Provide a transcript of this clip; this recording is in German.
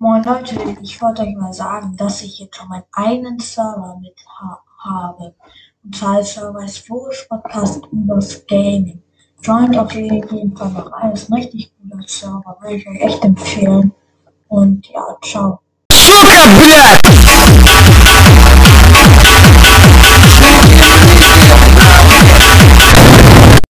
Moin Leute, ich wollte euch mal sagen, dass ich jetzt schon meinen eigenen Server mit ha habe. Und zwar ist Server ist Vogels Podcast übers Gaming. Joint auf jeden Fall noch ein richtig guter Server, würde ich euch echt empfehlen. Und ja, ciao. Super блядь!